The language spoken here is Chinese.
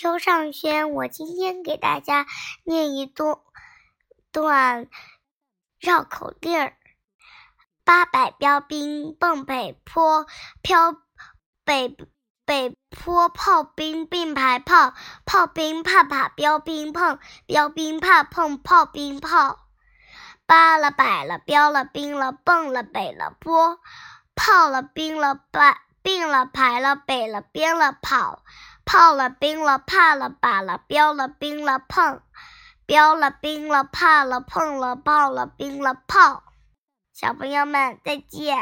邱尚轩，我今天给大家念一段段绕口令儿：八百标兵奔北坡，飘北北坡炮兵并排炮，炮兵怕把标兵碰，标兵怕碰炮兵炮。八了百了标了兵了蹦了北了坡，炮了兵了败并了排了北了边了跑。炮了兵了，怕了把了，标了兵了碰，标了兵了怕了碰了，炮了兵了炮。小朋友们再见。